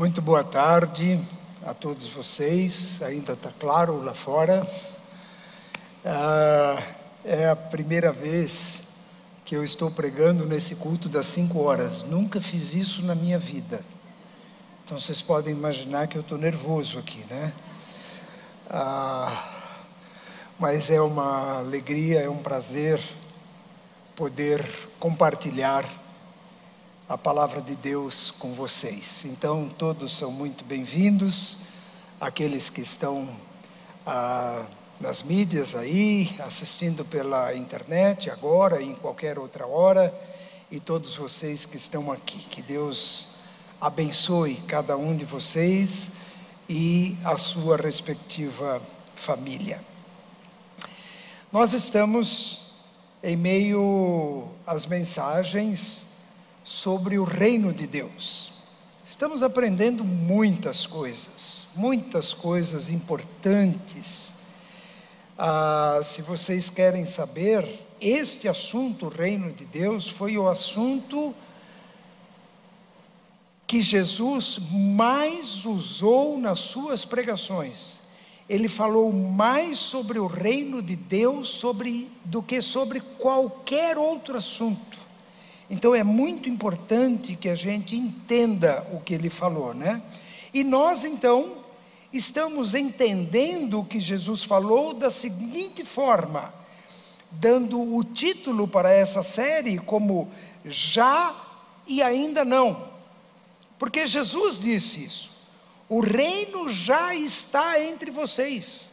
Muito boa tarde a todos vocês. Ainda está claro lá fora. Ah, é a primeira vez que eu estou pregando nesse culto das cinco horas. Nunca fiz isso na minha vida. Então vocês podem imaginar que eu estou nervoso aqui, né? Ah, mas é uma alegria, é um prazer poder compartilhar a palavra de Deus com vocês. Então, todos são muito bem-vindos, aqueles que estão ah, nas mídias aí, assistindo pela internet agora, em qualquer outra hora, e todos vocês que estão aqui. Que Deus abençoe cada um de vocês e a sua respectiva família. Nós estamos em meio às mensagens sobre o reino de Deus. Estamos aprendendo muitas coisas, muitas coisas importantes. Ah, se vocês querem saber, este assunto, o reino de Deus, foi o assunto que Jesus mais usou nas suas pregações. Ele falou mais sobre o reino de Deus sobre, do que sobre qualquer outro assunto. Então é muito importante que a gente entenda o que ele falou, né? E nós então estamos entendendo o que Jesus falou da seguinte forma, dando o título para essa série como Já e Ainda Não. Porque Jesus disse isso. O reino já está entre vocês.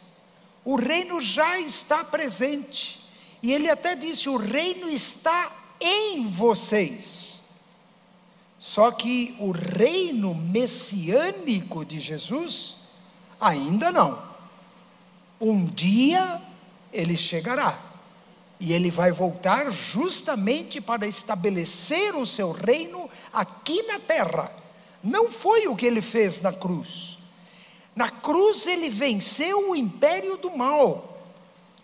O reino já está presente. E ele até disse: o reino está em vocês. Só que o reino messiânico de Jesus, ainda não. Um dia ele chegará. E ele vai voltar justamente para estabelecer o seu reino aqui na terra. Não foi o que ele fez na cruz. Na cruz ele venceu o império do mal.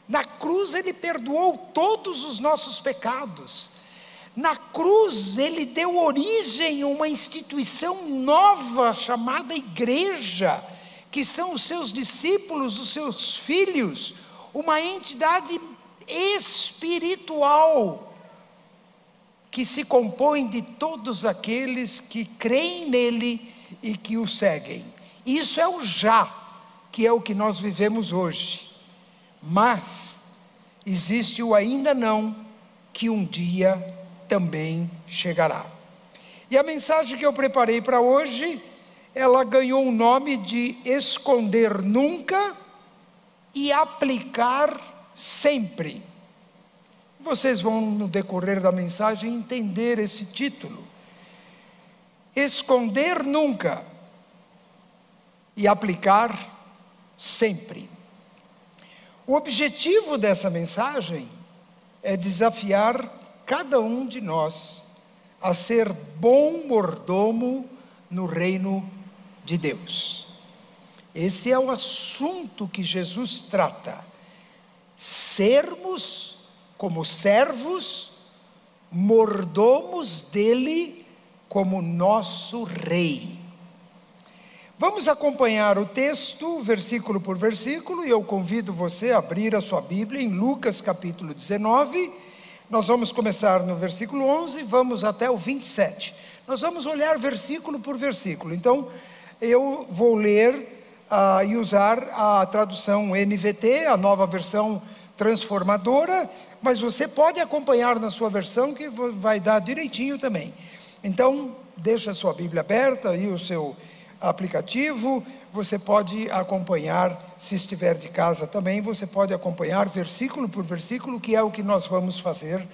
Na cruz ele perdoou todos os nossos pecados. Na cruz, ele deu origem a uma instituição nova chamada igreja, que são os seus discípulos, os seus filhos, uma entidade espiritual que se compõe de todos aqueles que creem nele e que o seguem. Isso é o já, que é o que nós vivemos hoje. Mas existe o ainda não, que um dia também chegará. E a mensagem que eu preparei para hoje, ela ganhou o nome de esconder nunca e aplicar sempre. Vocês vão, no decorrer da mensagem, entender esse título. Esconder nunca e aplicar sempre. O objetivo dessa mensagem é desafiar cada um de nós a ser bom mordomo no reino de Deus. Esse é o assunto que Jesus trata. Sermos como servos, mordomos dele como nosso rei. Vamos acompanhar o texto, versículo por versículo, e eu convido você a abrir a sua Bíblia em Lucas capítulo 19 nós vamos começar no versículo 11, vamos até o 27. Nós vamos olhar versículo por versículo. Então, eu vou ler uh, e usar a tradução NVT, a nova versão transformadora, mas você pode acompanhar na sua versão que vai dar direitinho também. Então, deixa a sua Bíblia aberta e o seu aplicativo, você pode acompanhar, se estiver de casa também, você pode acompanhar versículo por versículo, que é o que nós vamos fazer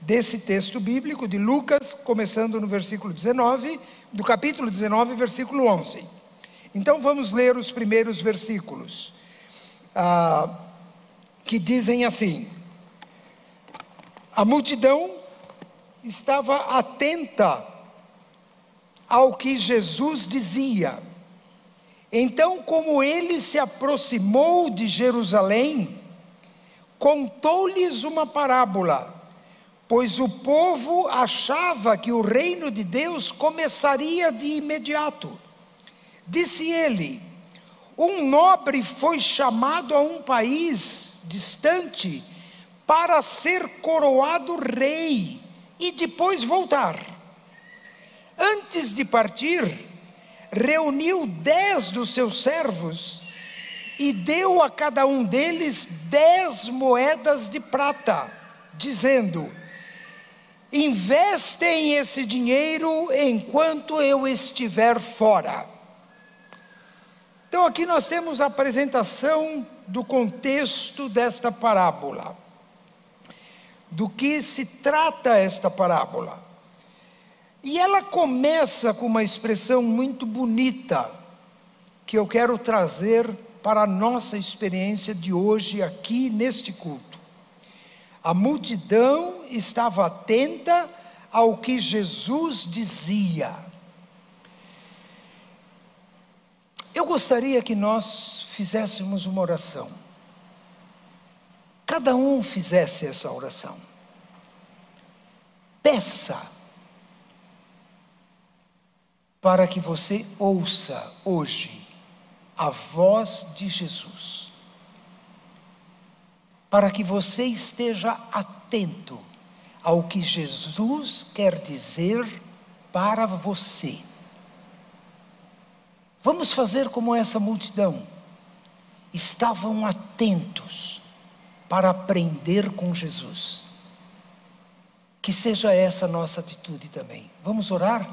desse texto bíblico de Lucas, começando no versículo 19, do capítulo 19, versículo 11. Então vamos ler os primeiros versículos, ah, que dizem assim: A multidão estava atenta ao que Jesus dizia. Então, como ele se aproximou de Jerusalém, contou-lhes uma parábola, pois o povo achava que o reino de Deus começaria de imediato. Disse ele: Um nobre foi chamado a um país distante para ser coroado rei e depois voltar. Antes de partir, reuniu dez dos seus servos e deu a cada um deles dez moedas de prata, dizendo: Investem esse dinheiro enquanto eu estiver fora. Então, aqui nós temos a apresentação do contexto desta parábola. Do que se trata esta parábola? E ela começa com uma expressão muito bonita, que eu quero trazer para a nossa experiência de hoje aqui neste culto. A multidão estava atenta ao que Jesus dizia. Eu gostaria que nós fizéssemos uma oração. Cada um fizesse essa oração. Peça para que você ouça hoje a voz de Jesus. Para que você esteja atento ao que Jesus quer dizer para você. Vamos fazer como essa multidão. Estavam atentos para aprender com Jesus. Que seja essa a nossa atitude também. Vamos orar?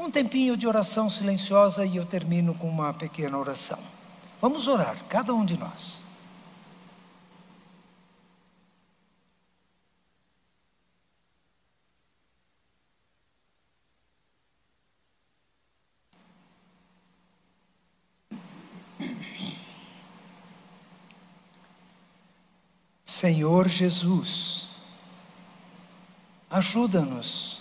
Um tempinho de oração silenciosa e eu termino com uma pequena oração. Vamos orar, cada um de nós. Senhor Jesus, ajuda-nos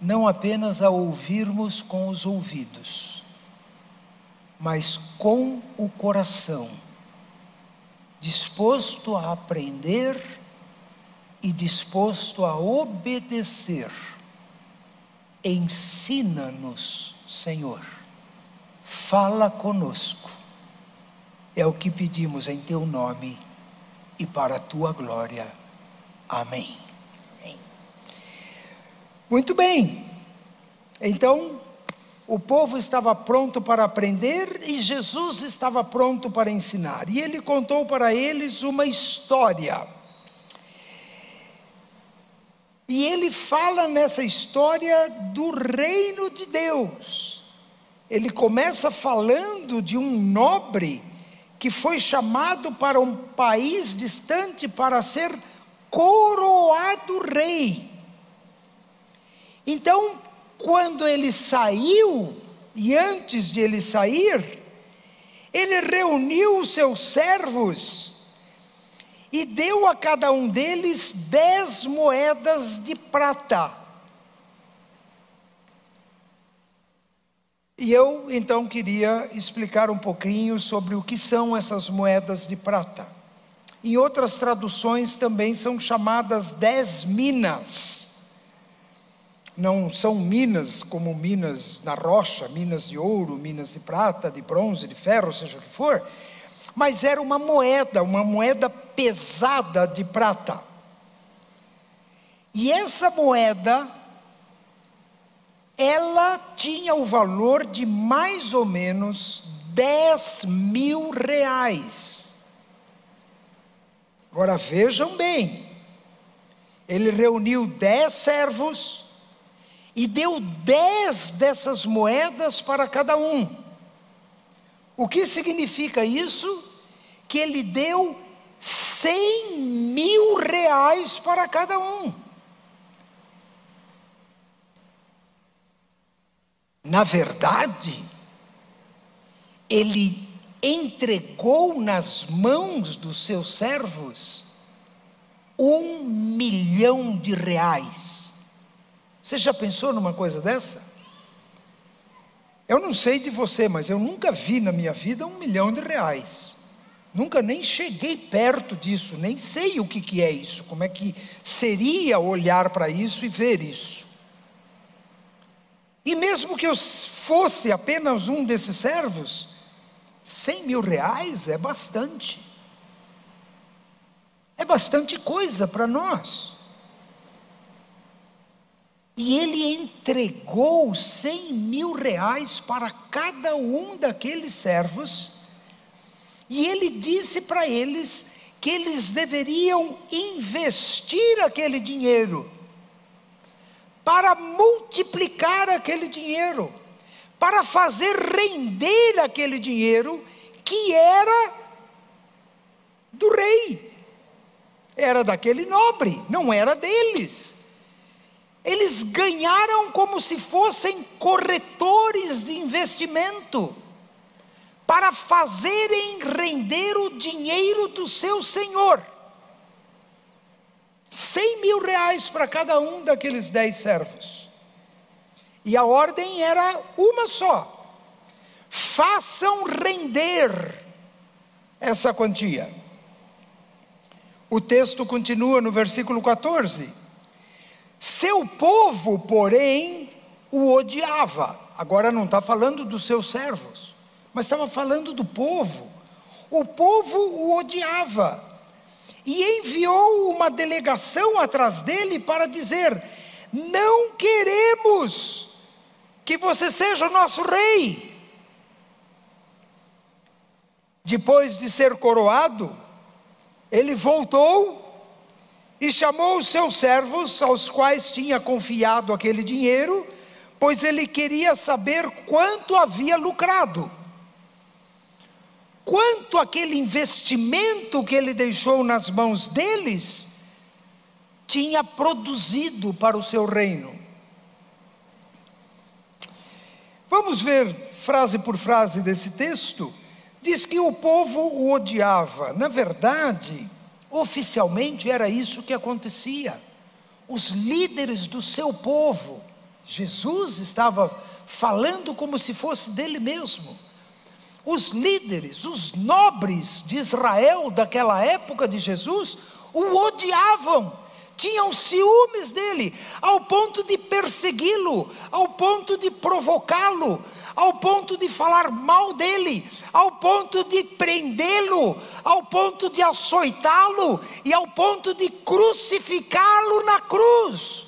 não apenas a ouvirmos com os ouvidos, mas com o coração, disposto a aprender e disposto a obedecer. Ensina-nos, Senhor, fala conosco. É o que pedimos em teu nome e para a tua glória. Amém. Muito bem. Então, o povo estava pronto para aprender e Jesus estava pronto para ensinar. E ele contou para eles uma história. E ele fala nessa história do reino de Deus. Ele começa falando de um nobre que foi chamado para um país distante para ser coroado rei. Então, quando ele saiu, e antes de ele sair, ele reuniu os seus servos e deu a cada um deles dez moedas de prata. E eu então queria explicar um pouquinho sobre o que são essas moedas de prata. Em outras traduções também são chamadas dez minas não são minas como minas na rocha, minas de ouro, minas de prata, de bronze, de ferro, seja o que for, mas era uma moeda, uma moeda pesada de prata. E essa moeda, ela tinha o valor de mais ou menos 10 mil reais. Agora vejam bem, ele reuniu dez servos, e deu dez dessas moedas para cada um. O que significa isso? Que ele deu cem mil reais para cada um. Na verdade, ele entregou nas mãos dos seus servos um milhão de reais. Você já pensou numa coisa dessa? Eu não sei de você, mas eu nunca vi na minha vida um milhão de reais. Nunca nem cheguei perto disso, nem sei o que, que é isso, como é que seria olhar para isso e ver isso. E mesmo que eu fosse apenas um desses servos, cem mil reais é bastante. É bastante coisa para nós. E ele entregou cem mil reais para cada um daqueles servos, e ele disse para eles que eles deveriam investir aquele dinheiro, para multiplicar aquele dinheiro, para fazer render aquele dinheiro que era do rei, era daquele nobre, não era deles. Eles ganharam como se fossem corretores de investimento, para fazerem render o dinheiro do seu senhor. Cem mil reais para cada um daqueles dez servos. E a ordem era uma só: façam render essa quantia. O texto continua no versículo 14. Seu povo, porém, o odiava. Agora não está falando dos seus servos, mas estava falando do povo. O povo o odiava e enviou uma delegação atrás dele para dizer: Não queremos que você seja o nosso rei. Depois de ser coroado, ele voltou e chamou os seus servos, aos quais tinha confiado aquele dinheiro, pois ele queria saber quanto havia lucrado. Quanto aquele investimento que ele deixou nas mãos deles tinha produzido para o seu reino. Vamos ver frase por frase desse texto. Diz que o povo o odiava. Na verdade, Oficialmente era isso que acontecia. Os líderes do seu povo, Jesus estava falando como se fosse dele mesmo. Os líderes, os nobres de Israel daquela época de Jesus, o odiavam, tinham ciúmes dele, ao ponto de persegui-lo, ao ponto de provocá-lo, ao ponto de falar mal dele, ao ponto de prendê-lo, ao ponto de açoitá-lo e ao ponto de crucificá-lo na cruz.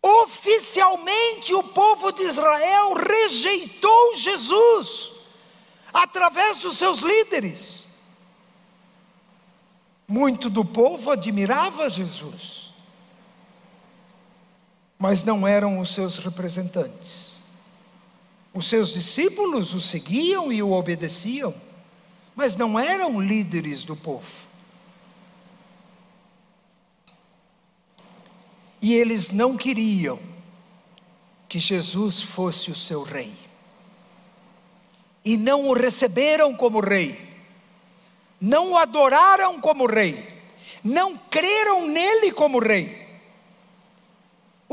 Oficialmente o povo de Israel rejeitou Jesus através dos seus líderes. Muito do povo admirava Jesus mas não eram os seus representantes. Os seus discípulos o seguiam e o obedeciam, mas não eram líderes do povo. E eles não queriam que Jesus fosse o seu rei. E não o receberam como rei, não o adoraram como rei, não creram nele como rei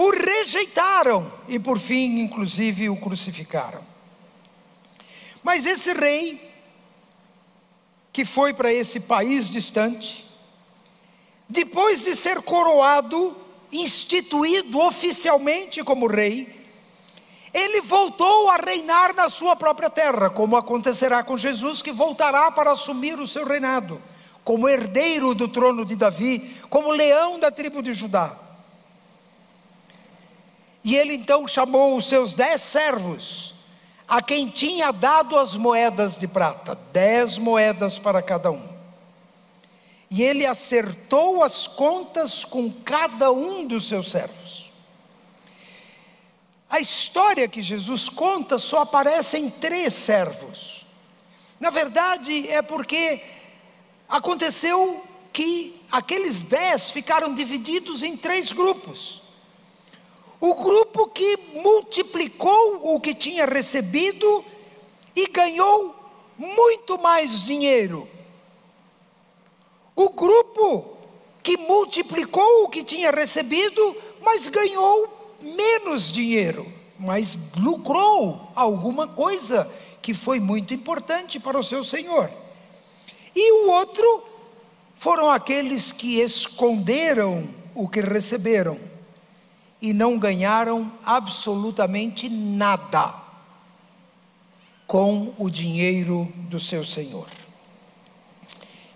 o rejeitaram e por fim, inclusive, o crucificaram. Mas esse rei, que foi para esse país distante, depois de ser coroado, instituído oficialmente como rei, ele voltou a reinar na sua própria terra, como acontecerá com Jesus, que voltará para assumir o seu reinado, como herdeiro do trono de Davi, como leão da tribo de Judá. E ele então chamou os seus dez servos, a quem tinha dado as moedas de prata, dez moedas para cada um. E ele acertou as contas com cada um dos seus servos. A história que Jesus conta só aparece em três servos. Na verdade, é porque aconteceu que aqueles dez ficaram divididos em três grupos. O grupo que multiplicou o que tinha recebido e ganhou muito mais dinheiro. O grupo que multiplicou o que tinha recebido, mas ganhou menos dinheiro, mas lucrou alguma coisa que foi muito importante para o seu senhor. E o outro foram aqueles que esconderam o que receberam e não ganharam absolutamente nada com o dinheiro do seu senhor.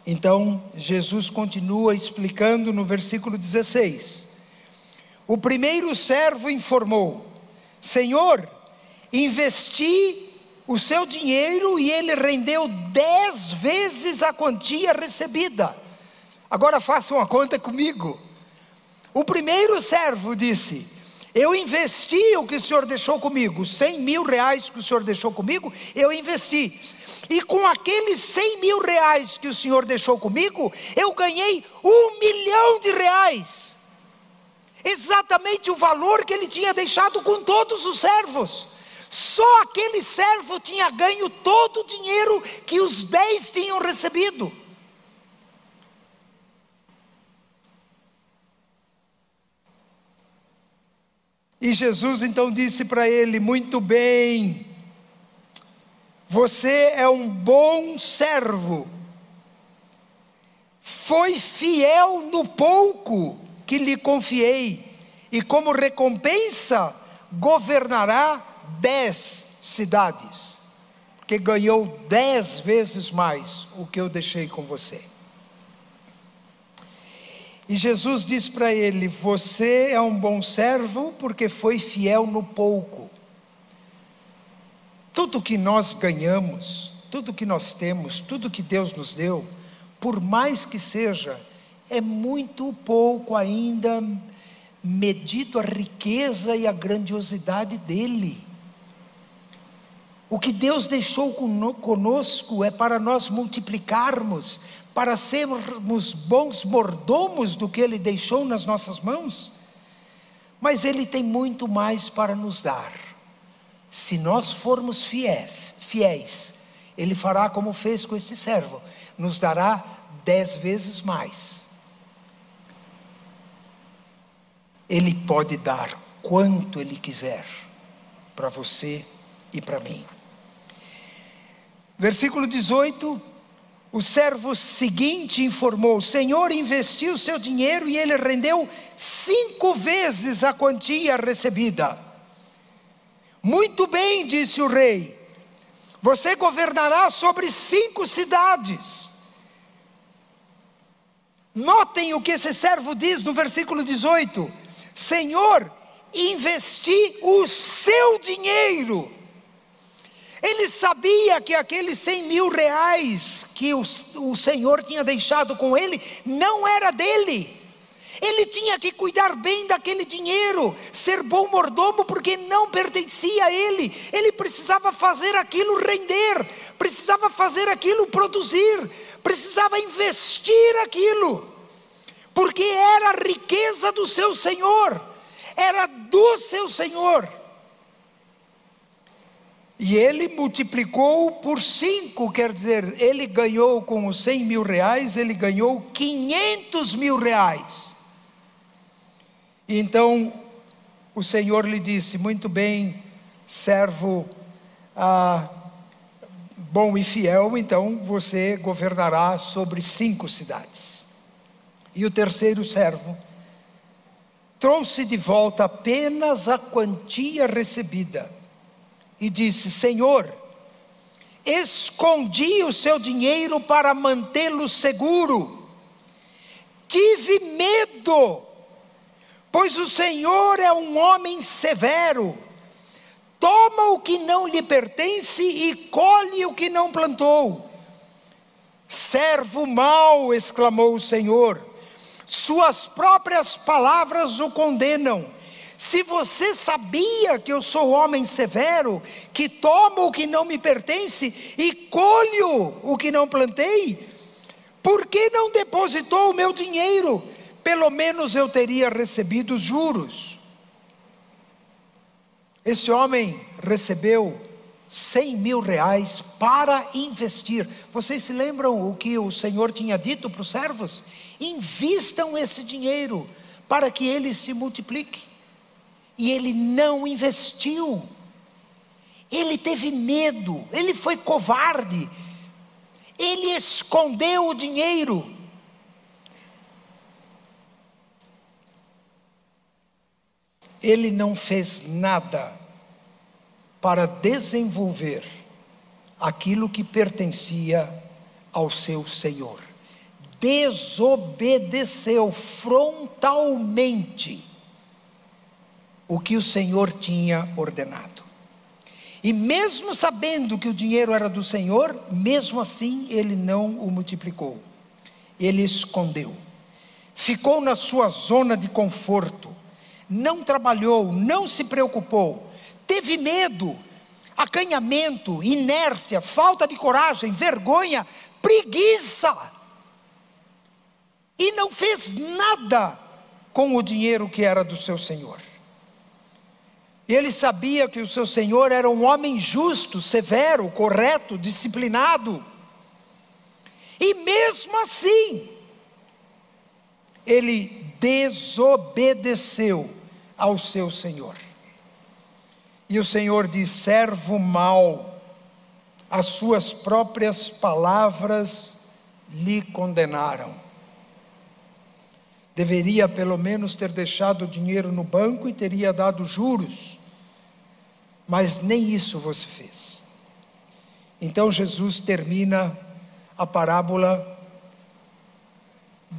Então, Jesus continua explicando no versículo 16. O primeiro servo informou: Senhor, investi o seu dinheiro e ele rendeu dez vezes a quantia recebida. Agora faça uma conta comigo. O primeiro servo disse: Eu investi o que o senhor deixou comigo, cem mil reais que o senhor deixou comigo, eu investi. E com aqueles cem mil reais que o senhor deixou comigo, eu ganhei um milhão de reais. Exatamente o valor que ele tinha deixado com todos os servos. Só aquele servo tinha ganho todo o dinheiro que os dez tinham recebido. E Jesus então disse para ele: Muito bem, você é um bom servo, foi fiel no pouco que lhe confiei, e como recompensa governará dez cidades, porque ganhou dez vezes mais o que eu deixei com você. E Jesus diz para ele: Você é um bom servo porque foi fiel no pouco. Tudo que nós ganhamos, tudo que nós temos, tudo que Deus nos deu, por mais que seja, é muito pouco ainda medido a riqueza e a grandiosidade dele. O que Deus deixou conosco é para nós multiplicarmos, para sermos bons mordomos do que Ele deixou nas nossas mãos, mas Ele tem muito mais para nos dar. Se nós formos fiéis, fiéis, Ele fará como fez com este servo, nos dará dez vezes mais. Ele pode dar quanto Ele quiser para você e para mim. Versículo 18 o servo seguinte informou: O Senhor investiu seu dinheiro e ele rendeu cinco vezes a quantia recebida. Muito bem, disse o rei, você governará sobre cinco cidades. Notem o que esse servo diz no versículo 18: Senhor, investi o seu dinheiro ele sabia que aqueles cem mil reais que o, o Senhor tinha deixado com ele não era dele. Ele tinha que cuidar bem daquele dinheiro, ser bom mordomo, porque não pertencia a ele. Ele precisava fazer aquilo render, precisava fazer aquilo produzir, precisava investir aquilo, porque era a riqueza do seu Senhor, era do seu Senhor. E ele multiplicou por cinco, quer dizer, ele ganhou com os cem mil reais, ele ganhou quinhentos mil reais. Então o Senhor lhe disse: Muito bem, servo ah, bom e fiel, então você governará sobre cinco cidades. E o terceiro servo trouxe de volta apenas a quantia recebida e disse: Senhor, escondi o seu dinheiro para mantê-lo seguro, tive medo, pois o Senhor é um homem severo, toma o que não lhe pertence e colhe o que não plantou. Servo mau, exclamou o Senhor, suas próprias palavras o condenam se você sabia que eu sou homem severo, que tomo o que não me pertence e colho o que não plantei, por que não depositou o meu dinheiro? Pelo menos eu teria recebido os juros. Esse homem recebeu cem mil reais para investir. Vocês se lembram o que o Senhor tinha dito para os servos? Invistam esse dinheiro para que ele se multiplique e ele não investiu. Ele teve medo, ele foi covarde, ele escondeu o dinheiro. ele não fez nada para desenvolver aquilo que pertencia ao seu Senhor. Desobedeceu frontalmente o que o Senhor tinha ordenado. E mesmo sabendo que o dinheiro era do Senhor, mesmo assim ele não o multiplicou. Ele escondeu. Ficou na sua zona de conforto. Não trabalhou, não se preocupou. Teve medo, acanhamento, inércia, falta de coragem, vergonha, preguiça. E não fez nada com o dinheiro que era do seu Senhor. Ele sabia que o seu senhor era um homem justo, severo, correto, disciplinado. E mesmo assim, ele desobedeceu ao seu senhor. E o Senhor diz: servo mau, as suas próprias palavras lhe condenaram. Deveria pelo menos ter deixado o dinheiro no banco e teria dado juros. Mas nem isso você fez. Então Jesus termina a parábola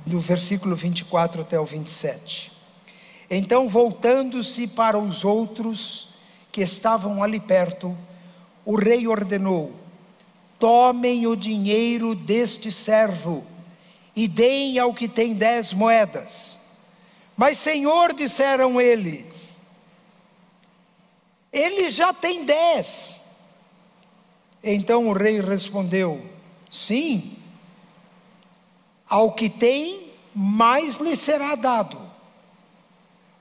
do versículo 24 até o 27. Então, voltando-se para os outros que estavam ali perto, o rei ordenou: tomem o dinheiro deste servo e deem ao que tem dez moedas. Mas, Senhor, disseram eles, ele já tem dez. Então o rei respondeu: Sim, ao que tem, mais lhe será dado.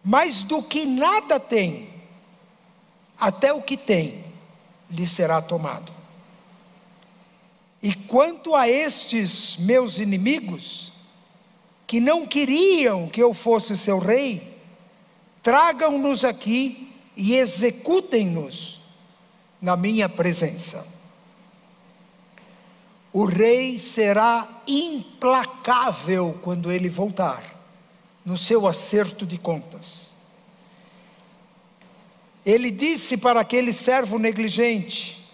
Mas do que nada tem, até o que tem, lhe será tomado. E quanto a estes meus inimigos, que não queriam que eu fosse seu rei, tragam-nos aqui e executem-nos na minha presença. O rei será implacável quando ele voltar, no seu acerto de contas. Ele disse para aquele servo negligente: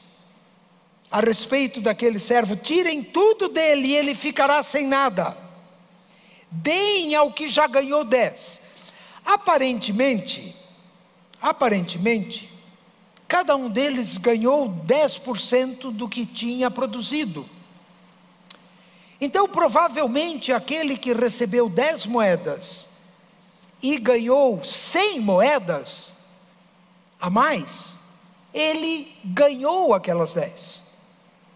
a respeito daquele servo: tirem tudo dele e ele ficará sem nada. Deem ao que já ganhou dez. Aparentemente, aparentemente, cada um deles ganhou 10% do que tinha produzido. Então, provavelmente, aquele que recebeu 10 moedas e ganhou 100 moedas a mais, ele ganhou aquelas 10.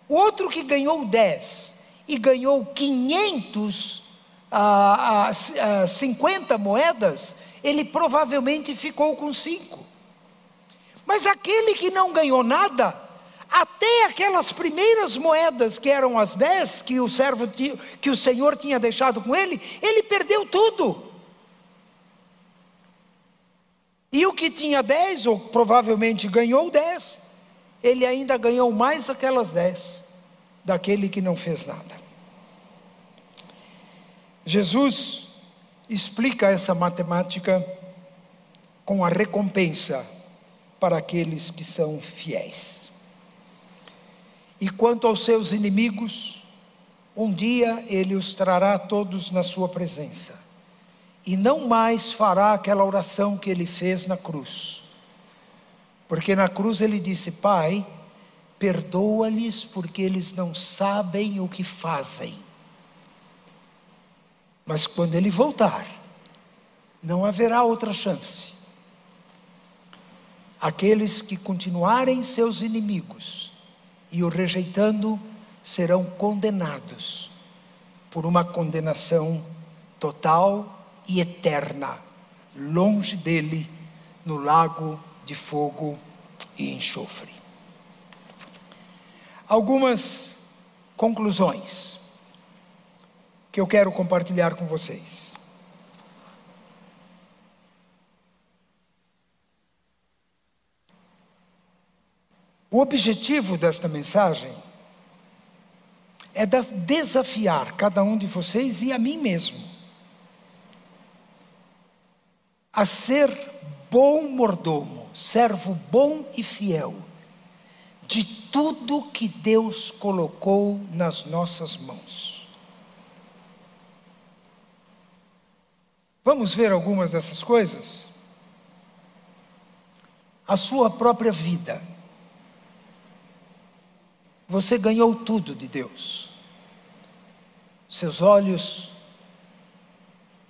O outro que ganhou 10 e ganhou 500, ah, ah, 50 moedas, ele provavelmente ficou com 5. Mas aquele que não ganhou nada, até aquelas primeiras moedas que eram as 10 que o servo que o Senhor tinha deixado com ele, ele perdeu tudo. E o que tinha 10, ou provavelmente ganhou 10, ele ainda ganhou mais aquelas dez daquele que não fez nada. Jesus explica essa matemática com a recompensa para aqueles que são fiéis. E quanto aos seus inimigos, um dia ele os trará todos na sua presença, e não mais fará aquela oração que ele fez na cruz porque na cruz ele disse: Pai, perdoa-lhes porque eles não sabem o que fazem. Mas quando ele voltar, não haverá outra chance. Aqueles que continuarem seus inimigos e o rejeitando serão condenados por uma condenação total e eterna, longe dele, no lago de fogo e enxofre. Algumas conclusões que eu quero compartilhar com vocês. O objetivo desta mensagem é desafiar cada um de vocês e a mim mesmo a ser bom mordomo, servo bom e fiel, de tudo que Deus colocou nas nossas mãos. Vamos ver algumas dessas coisas? A sua própria vida. Você ganhou tudo de Deus. Seus olhos,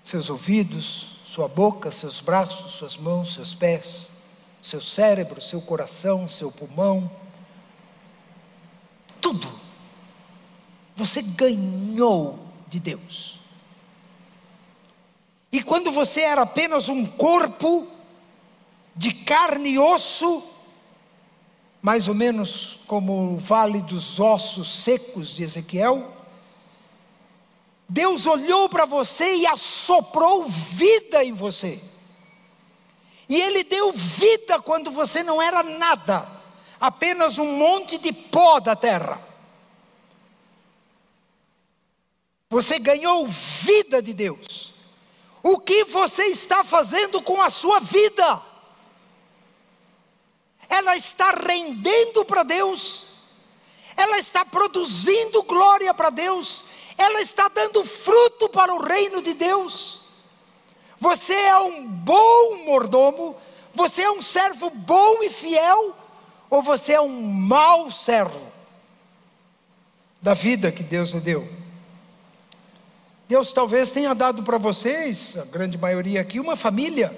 seus ouvidos, sua boca, seus braços, suas mãos, seus pés, seu cérebro, seu coração, seu pulmão, tudo. Você ganhou de Deus. E quando você era apenas um corpo de carne e osso, mais ou menos como o vale dos ossos secos de Ezequiel, Deus olhou para você e assoprou vida em você. E Ele deu vida quando você não era nada, apenas um monte de pó da terra. Você ganhou vida de Deus. O que você está fazendo com a sua vida? Ela está rendendo para Deus, ela está produzindo glória para Deus, ela está dando fruto para o reino de Deus. Você é um bom mordomo, você é um servo bom e fiel, ou você é um mau servo da vida que Deus lhe deu? Deus talvez tenha dado para vocês, a grande maioria aqui, uma família.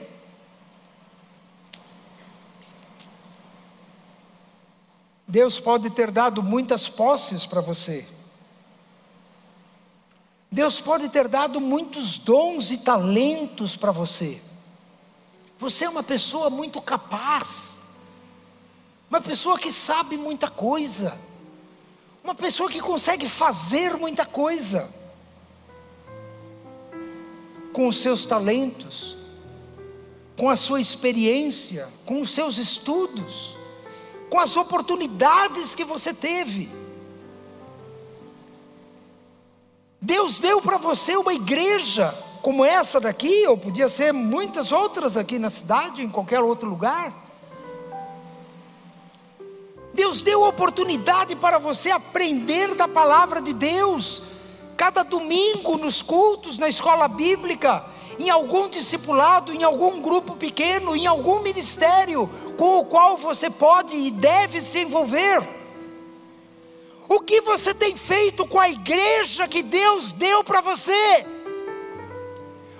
Deus pode ter dado muitas posses para você. Deus pode ter dado muitos dons e talentos para você. Você é uma pessoa muito capaz, uma pessoa que sabe muita coisa, uma pessoa que consegue fazer muita coisa com os seus talentos, com a sua experiência, com os seus estudos, com as oportunidades que você teve. Deus deu para você uma igreja como essa daqui, ou podia ser muitas outras aqui na cidade, em qualquer outro lugar. Deus deu oportunidade para você aprender da palavra de Deus, cada domingo nos cultos, na escola bíblica, em algum discipulado, em algum grupo pequeno, em algum ministério com o qual você pode e deve se envolver. O que você tem feito com a igreja que Deus deu para você?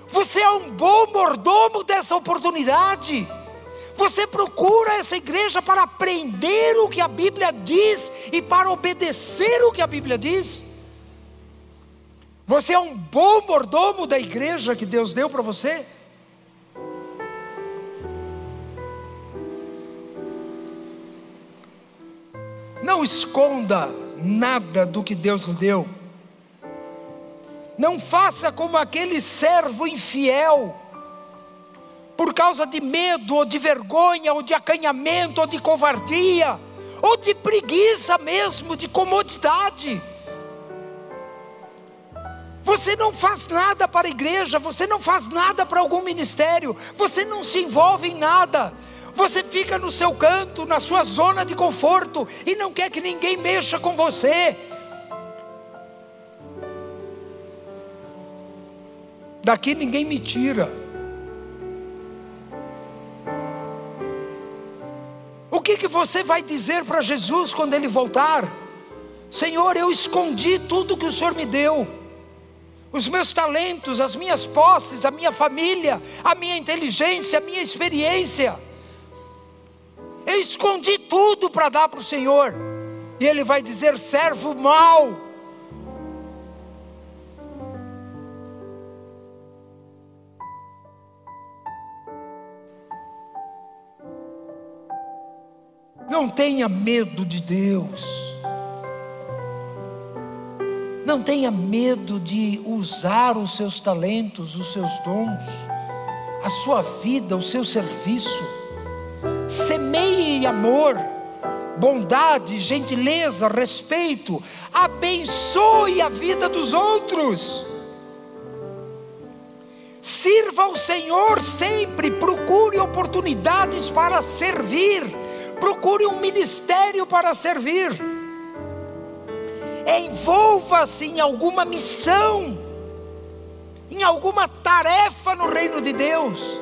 Você é um bom mordomo dessa oportunidade. Você procura essa igreja para aprender o que a Bíblia diz e para obedecer o que a Bíblia diz. Você é um bom mordomo da igreja que Deus deu para você? Não esconda nada do que Deus lhe deu. Não faça como aquele servo infiel, por causa de medo, ou de vergonha, ou de acanhamento, ou de covardia, ou de preguiça mesmo, de comodidade você não faz nada para a igreja, você não faz nada para algum ministério, você não se envolve em nada. Você fica no seu canto, na sua zona de conforto e não quer que ninguém mexa com você. Daqui ninguém me tira. O que, que você vai dizer para Jesus quando ele voltar? Senhor, eu escondi tudo que o Senhor me deu os meus talentos, as minhas posses, a minha família, a minha inteligência, a minha experiência. Eu escondi tudo para dar para o Senhor. E Ele vai dizer: servo mau. Não tenha medo de Deus. Não tenha medo de usar os seus talentos, os seus dons, a sua vida, o seu serviço. Semeie amor, bondade, gentileza, respeito. Abençoe a vida dos outros. Sirva ao Senhor sempre, procure oportunidades para servir, procure um ministério para servir. Envolva-se em alguma missão, em alguma tarefa no reino de Deus.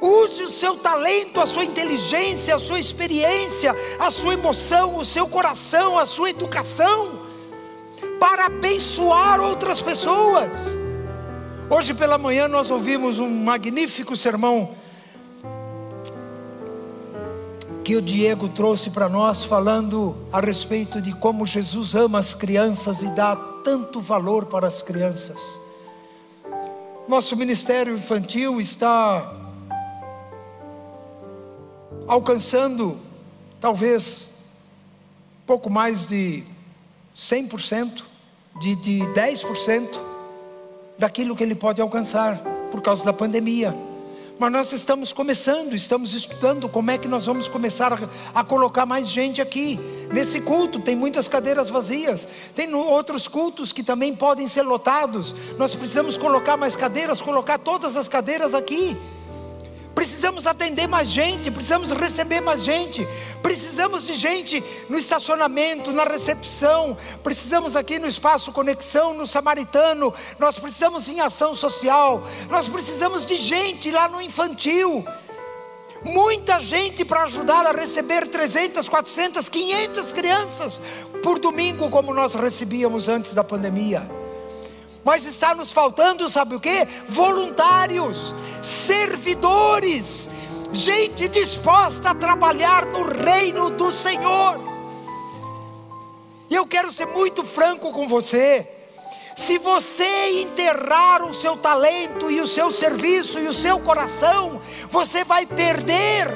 Use o seu talento, a sua inteligência, a sua experiência, a sua emoção, o seu coração, a sua educação, para abençoar outras pessoas. Hoje pela manhã nós ouvimos um magnífico sermão que o Diego trouxe para nós, falando a respeito de como Jesus ama as crianças e dá tanto valor para as crianças. Nosso ministério infantil está alcançando talvez pouco mais de 100%, de, de 10% daquilo que ele pode alcançar por causa da pandemia. Mas nós estamos começando, estamos estudando como é que nós vamos começar a, colocar mais gente aqui. Nesse culto tem muitas cadeiras vazias, tem outros cultos que também podem ser lotados. Nós precisamos colocar mais cadeiras, colocar todas as cadeiras aqui. Precisamos atender mais gente, precisamos receber mais gente, precisamos de gente no estacionamento, na recepção, precisamos aqui no espaço conexão, no samaritano, nós precisamos em ação social, nós precisamos de gente lá no infantil. Muita gente para ajudar a receber 300, 400, 500 crianças por domingo, como nós recebíamos antes da pandemia. Mas está nos faltando, sabe o que? Voluntários, servidores, gente disposta a trabalhar no reino do Senhor. E eu quero ser muito franco com você. Se você enterrar o seu talento e o seu serviço e o seu coração, você vai perder,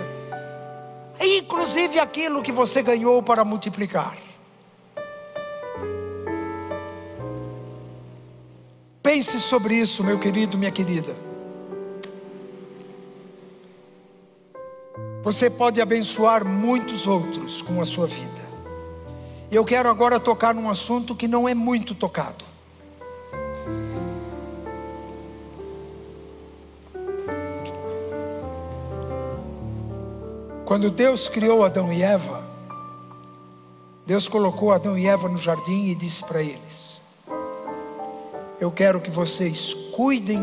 inclusive aquilo que você ganhou para multiplicar. Pense sobre isso, meu querido, minha querida. Você pode abençoar muitos outros com a sua vida. E eu quero agora tocar num assunto que não é muito tocado. Quando Deus criou Adão e Eva, Deus colocou Adão e Eva no jardim e disse para eles: eu quero que vocês cuidem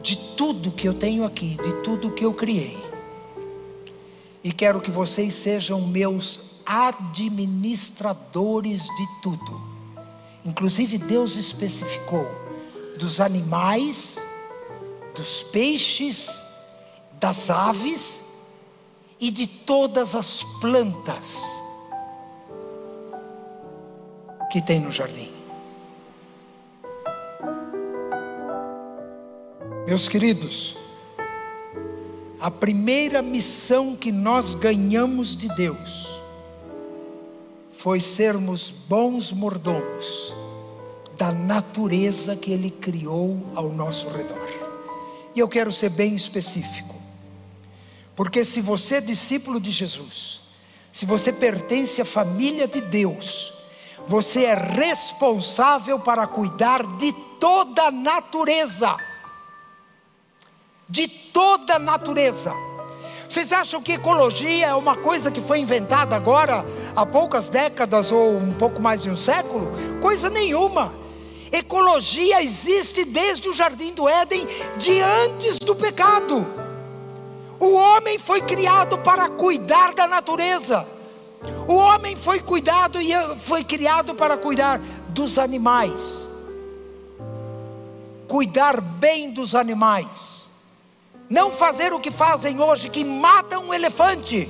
de tudo que eu tenho aqui, de tudo que eu criei. E quero que vocês sejam meus administradores de tudo. Inclusive, Deus especificou dos animais, dos peixes, das aves e de todas as plantas que tem no jardim. Meus queridos, a primeira missão que nós ganhamos de Deus foi sermos bons mordomos da natureza que Ele criou ao nosso redor. E eu quero ser bem específico, porque se você é discípulo de Jesus, se você pertence à família de Deus, você é responsável para cuidar de toda a natureza de toda a natureza. Vocês acham que ecologia é uma coisa que foi inventada agora, há poucas décadas ou um pouco mais de um século? Coisa nenhuma. Ecologia existe desde o jardim do Éden, de antes do pecado. O homem foi criado para cuidar da natureza. O homem foi cuidado e foi criado para cuidar dos animais. Cuidar bem dos animais não fazer o que fazem hoje, que matam um elefante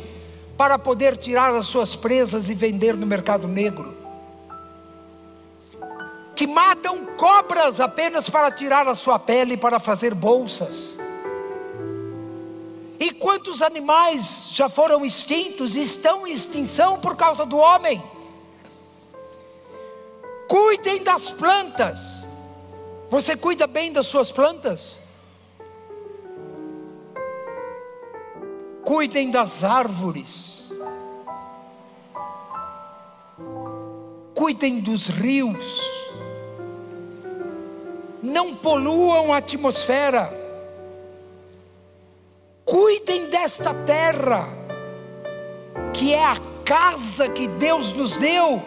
para poder tirar as suas presas e vender no mercado negro. Que matam cobras apenas para tirar a sua pele para fazer bolsas. E quantos animais já foram extintos estão em extinção por causa do homem? Cuidem das plantas. Você cuida bem das suas plantas? Cuidem das árvores, cuidem dos rios. não poluam a atmosfera, cuidem desta terra, que é a casa que Deus nos deu.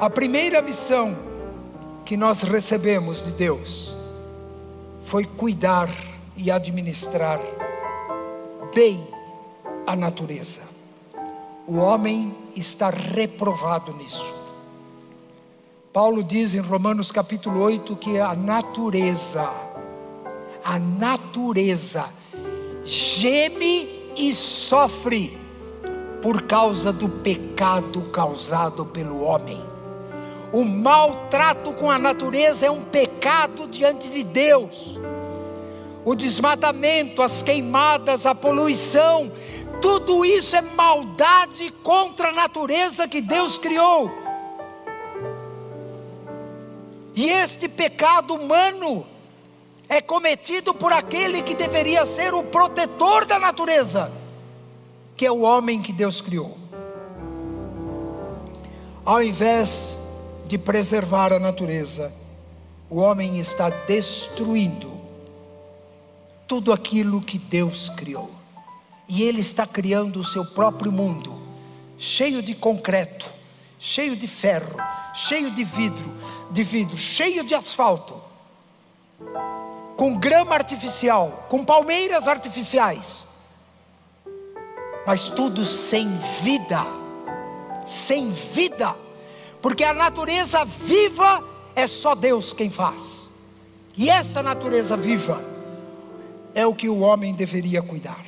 A primeira missão que nós recebemos de Deus foi cuidar e administrar bem a natureza. O homem está reprovado nisso. Paulo diz em Romanos capítulo 8 que a natureza, a natureza geme e sofre por causa do pecado causado pelo homem. O maltrato com a natureza é um pecado diante de Deus. O desmatamento, as queimadas, a poluição, tudo isso é maldade contra a natureza que Deus criou. E este pecado humano é cometido por aquele que deveria ser o protetor da natureza, que é o homem que Deus criou. Ao invés de preservar a natureza, o homem está destruindo tudo aquilo que Deus criou. E ele está criando o seu próprio mundo, cheio de concreto, cheio de ferro, cheio de vidro, de vidro, cheio de asfalto, com grama artificial, com palmeiras artificiais, mas tudo sem vida, sem vida, porque a natureza viva é só Deus quem faz, e essa natureza viva é o que o homem deveria cuidar.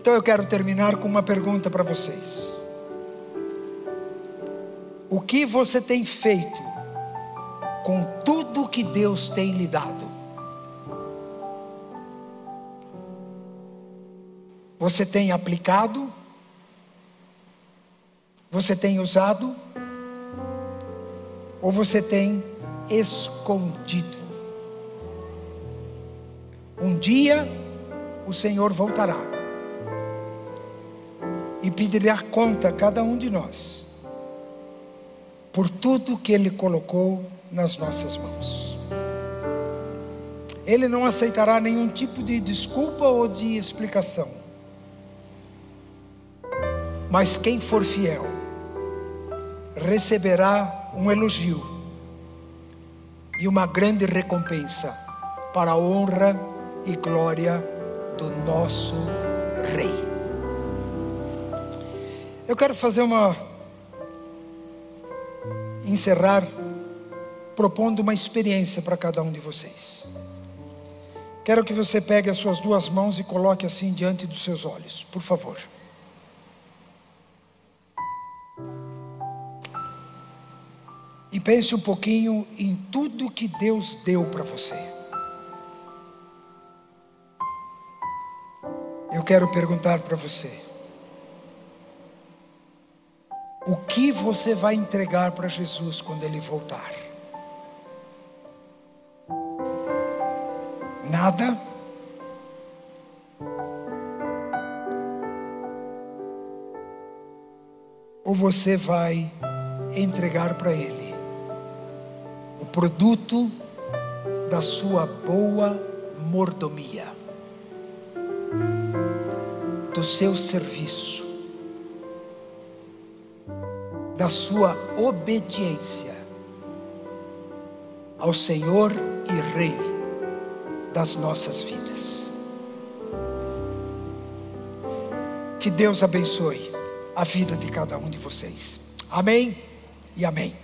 Então eu quero terminar com uma pergunta para vocês. O que você tem feito com tudo que Deus tem lhe dado? Você tem aplicado? Você tem usado? Ou você tem escondido? Um dia o Senhor voltará e pedirá conta a cada um de nós por tudo que Ele colocou nas nossas mãos. Ele não aceitará nenhum tipo de desculpa ou de explicação. Mas quem for fiel receberá um elogio e uma grande recompensa para a honra e glória do nosso Rei. Eu quero fazer uma encerrar propondo uma experiência para cada um de vocês. Quero que você pegue as suas duas mãos e coloque assim diante dos seus olhos, por favor. Pense um pouquinho em tudo que Deus deu para você. Eu quero perguntar para você: o que você vai entregar para Jesus quando ele voltar? Nada? Ou você vai entregar para ele produto da sua boa mordomia, do seu serviço, da sua obediência ao Senhor e Rei das nossas vidas. Que Deus abençoe a vida de cada um de vocês. Amém e amém.